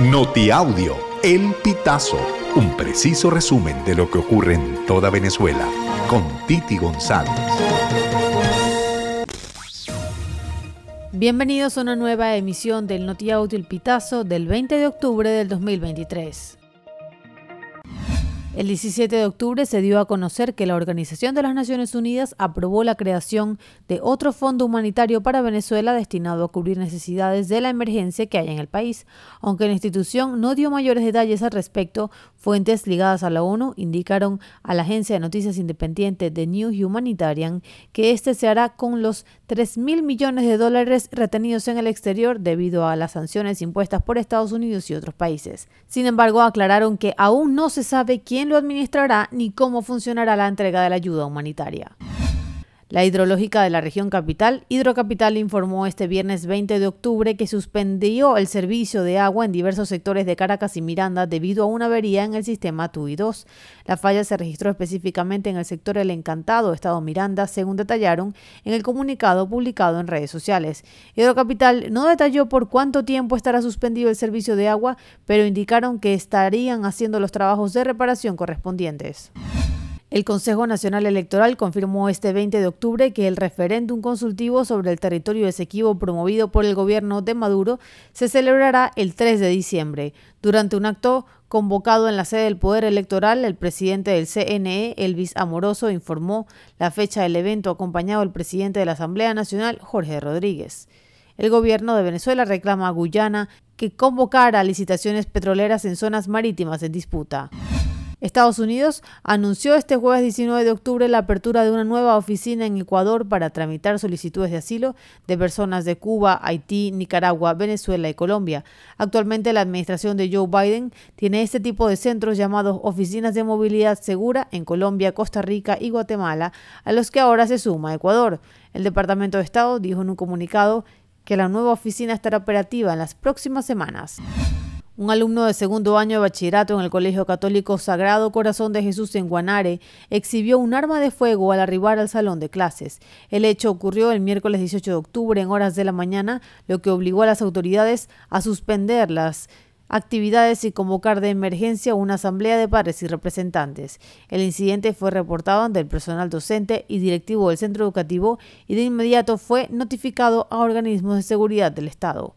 Notiaudio, El Pitazo, un preciso resumen de lo que ocurre en toda Venezuela, con Titi González. Bienvenidos a una nueva emisión del Notiaudio El Pitazo del 20 de octubre del 2023. El 17 de octubre se dio a conocer que la Organización de las Naciones Unidas aprobó la creación de otro fondo humanitario para Venezuela destinado a cubrir necesidades de la emergencia que hay en el país. Aunque la institución no dio mayores detalles al respecto, fuentes ligadas a la ONU indicaron a la agencia de noticias independiente de New Humanitarian que este se hará con los 3 mil millones de dólares retenidos en el exterior debido a las sanciones impuestas por Estados Unidos y otros países. Sin embargo, aclararon que aún no se sabe quién lo administrará ni cómo funcionará la entrega de la ayuda humanitaria. La hidrológica de la región capital, Hidrocapital, informó este viernes 20 de octubre que suspendió el servicio de agua en diversos sectores de Caracas y Miranda debido a una avería en el sistema TUI 2. La falla se registró específicamente en el sector El Encantado, Estado Miranda, según detallaron en el comunicado publicado en redes sociales. Hidrocapital no detalló por cuánto tiempo estará suspendido el servicio de agua, pero indicaron que estarían haciendo los trabajos de reparación correspondientes. El Consejo Nacional Electoral confirmó este 20 de octubre que el referéndum consultivo sobre el territorio Esequibo promovido por el gobierno de Maduro se celebrará el 3 de diciembre. Durante un acto convocado en la sede del Poder Electoral, el presidente del CNE, Elvis Amoroso, informó la fecha del evento acompañado del presidente de la Asamblea Nacional, Jorge Rodríguez. El gobierno de Venezuela reclama a Guyana que convocara licitaciones petroleras en zonas marítimas en disputa. Estados Unidos anunció este jueves 19 de octubre la apertura de una nueva oficina en Ecuador para tramitar solicitudes de asilo de personas de Cuba, Haití, Nicaragua, Venezuela y Colombia. Actualmente la administración de Joe Biden tiene este tipo de centros llamados oficinas de movilidad segura en Colombia, Costa Rica y Guatemala, a los que ahora se suma Ecuador. El Departamento de Estado dijo en un comunicado que la nueva oficina estará operativa en las próximas semanas. Un alumno de segundo año de bachillerato en el Colegio Católico Sagrado Corazón de Jesús en Guanare exhibió un arma de fuego al arribar al salón de clases. El hecho ocurrió el miércoles 18 de octubre en horas de la mañana, lo que obligó a las autoridades a suspender las actividades y convocar de emergencia una asamblea de padres y representantes. El incidente fue reportado ante el personal docente y directivo del centro educativo y de inmediato fue notificado a organismos de seguridad del Estado.